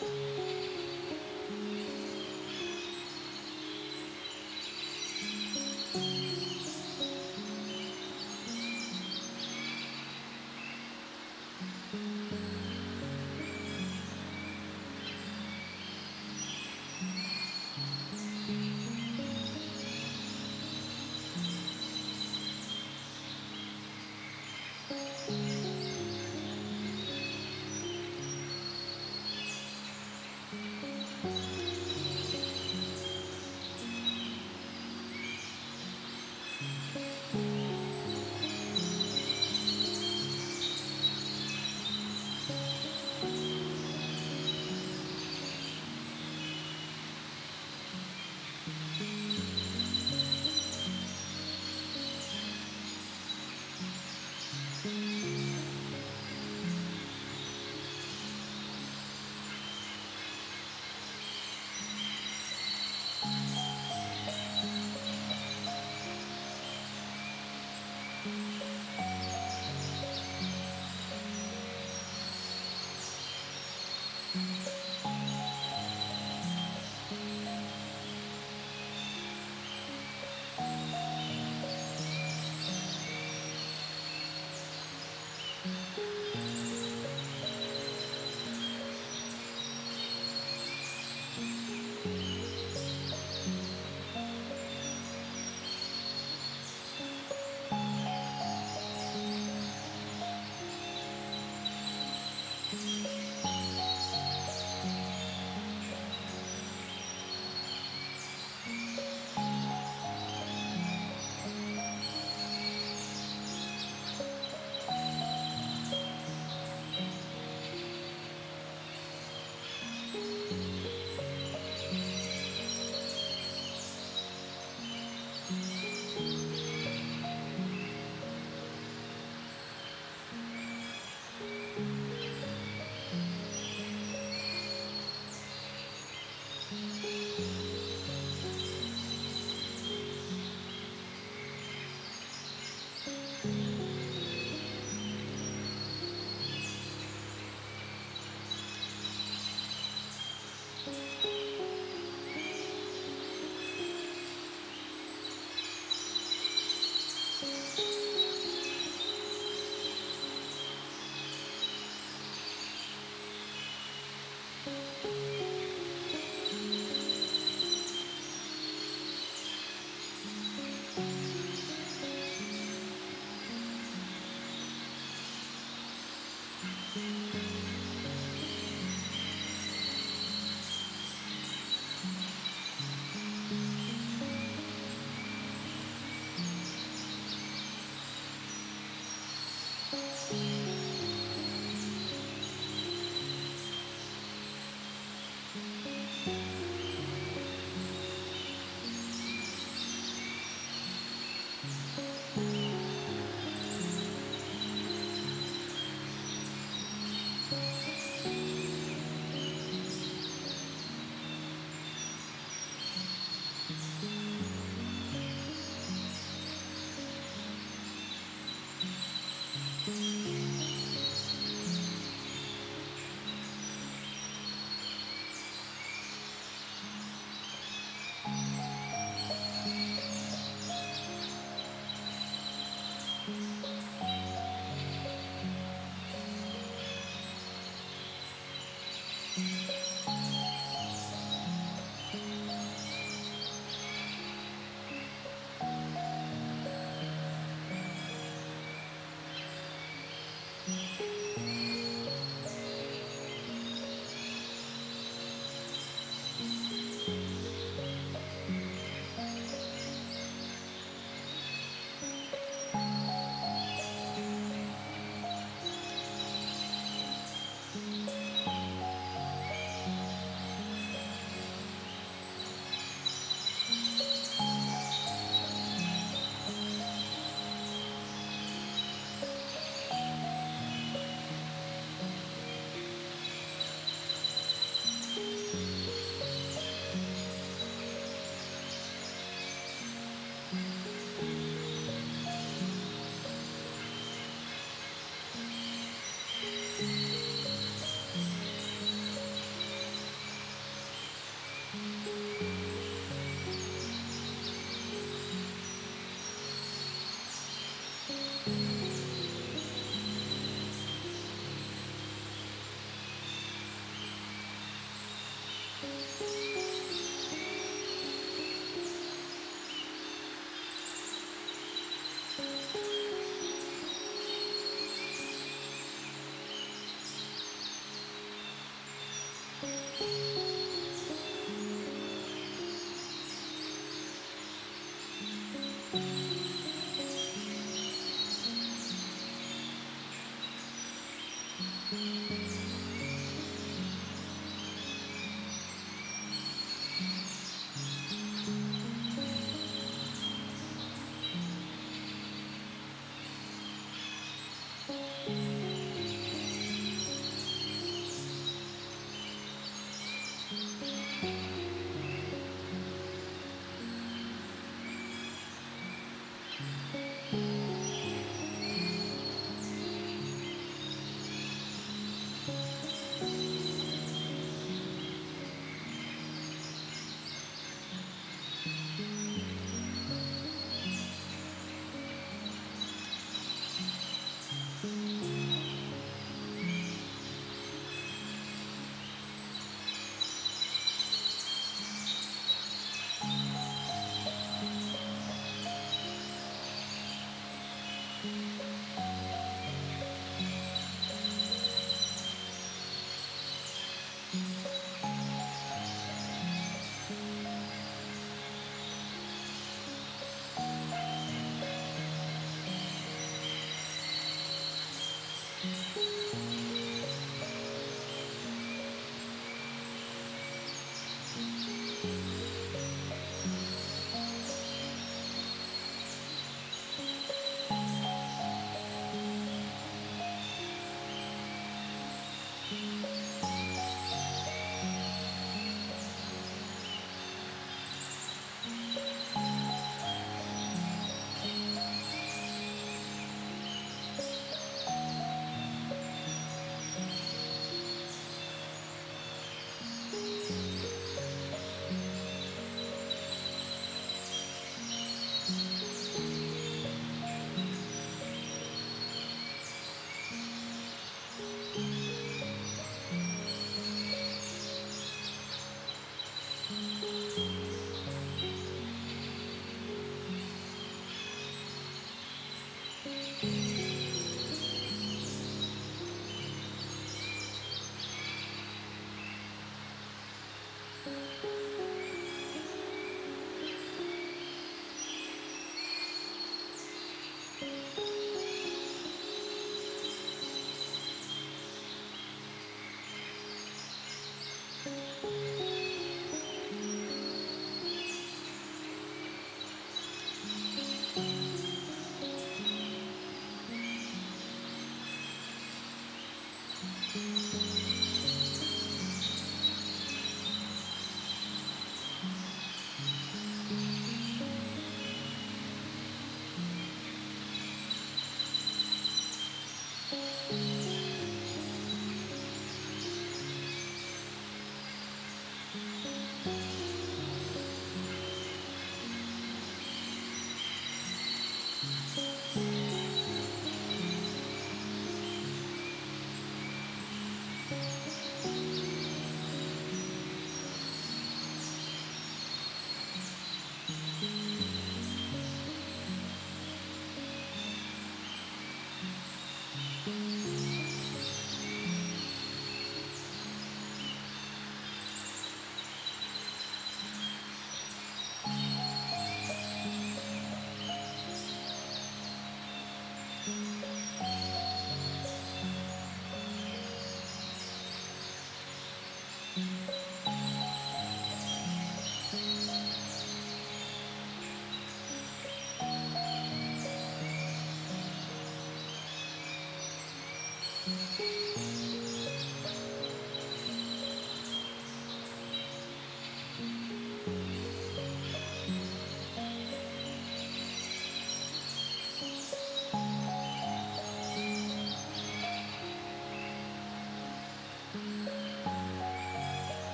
うん。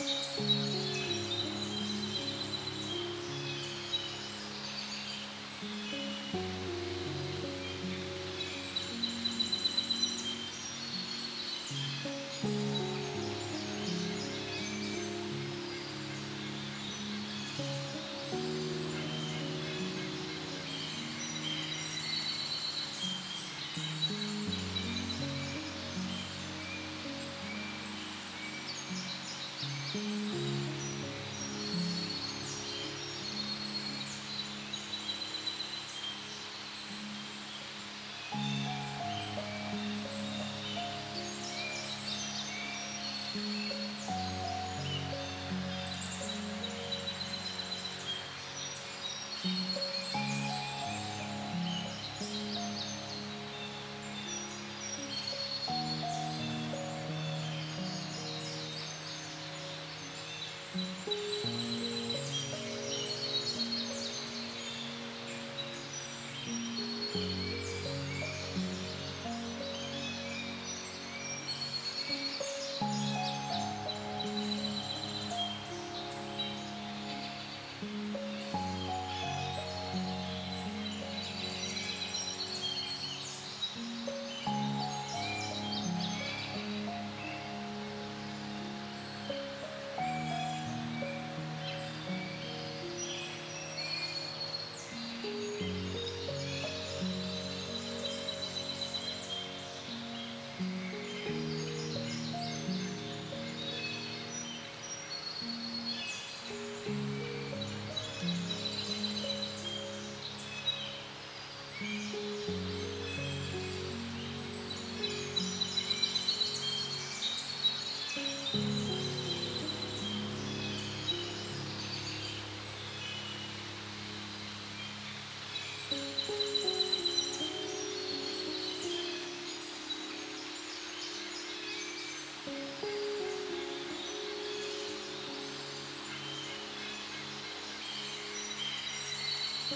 Música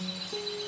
Música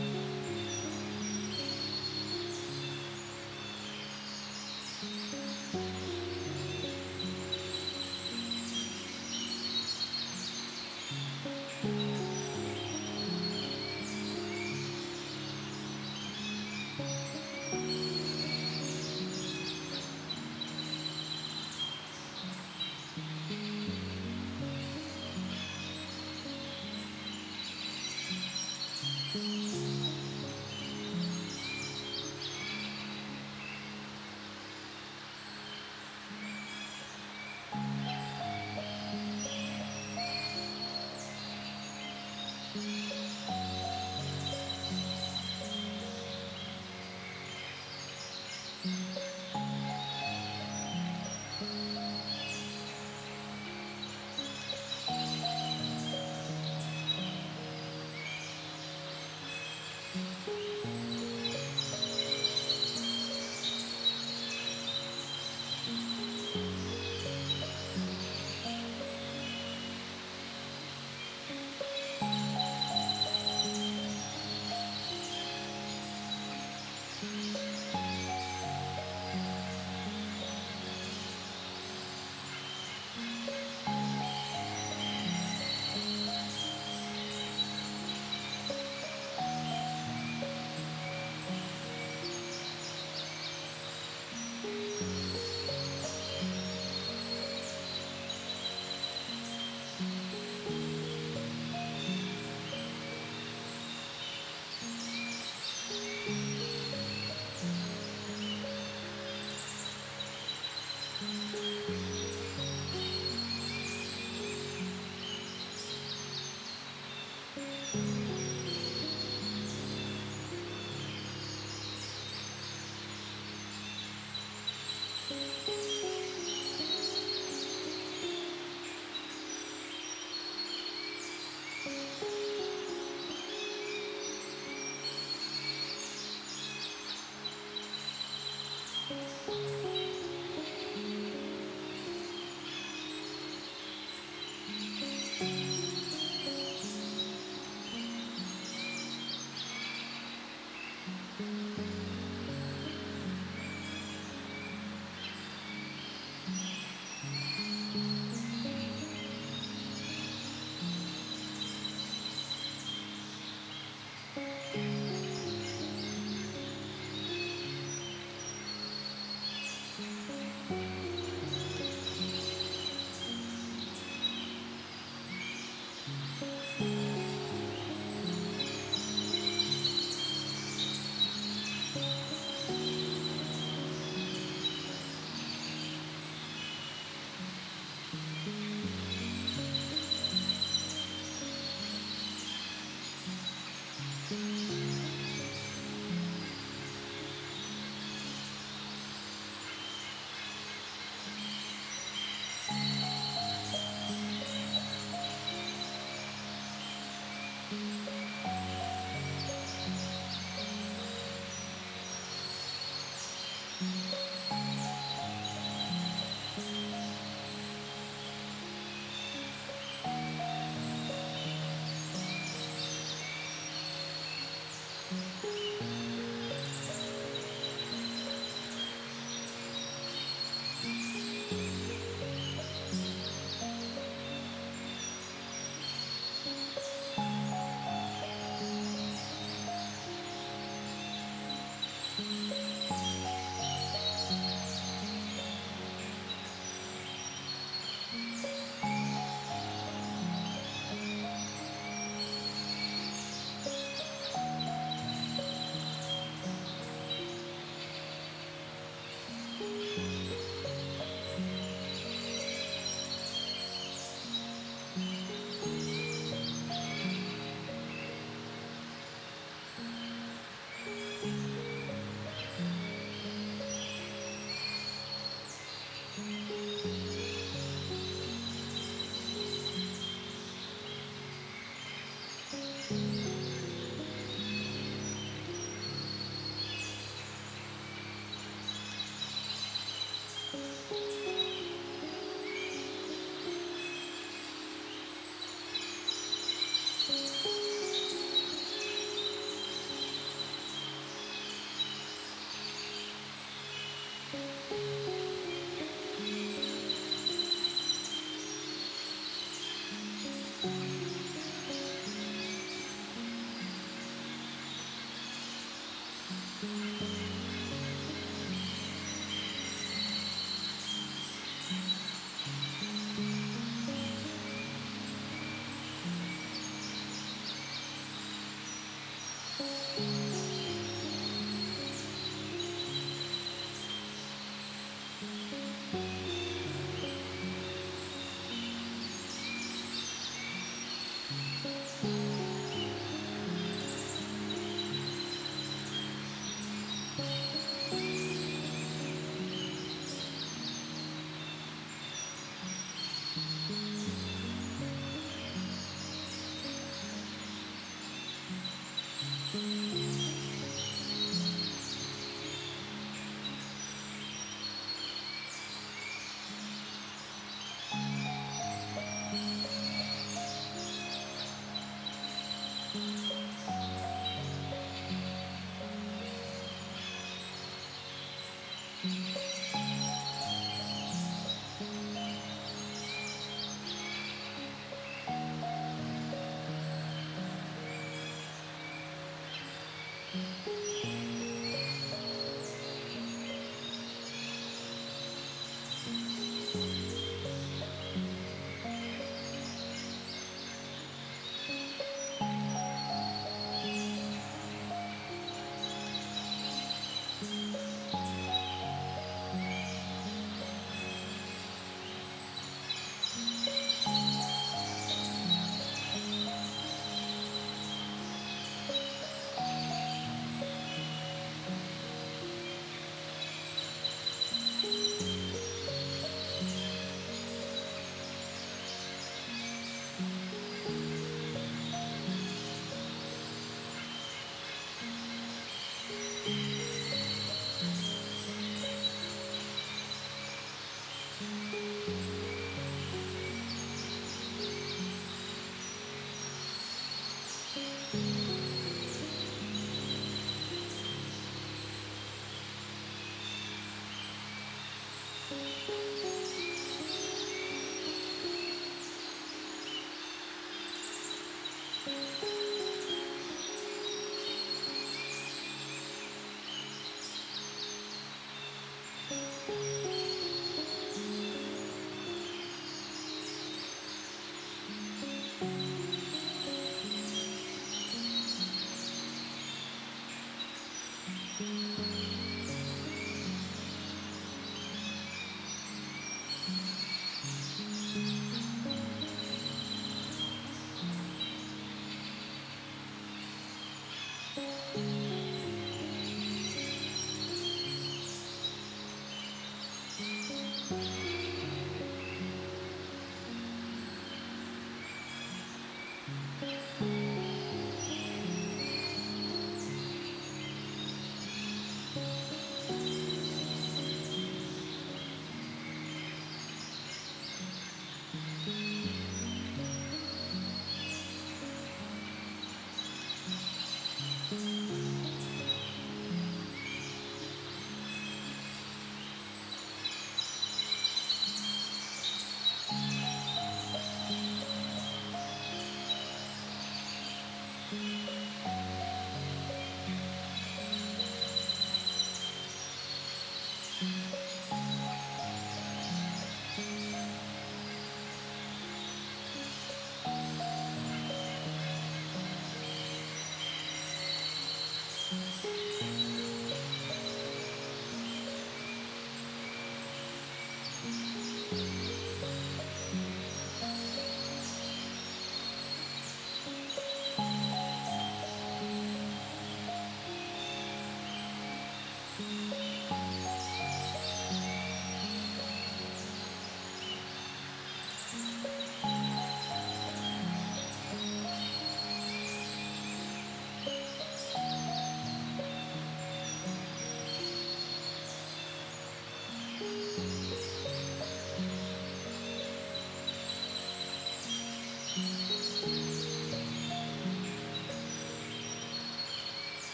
Música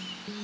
Mm-hmm.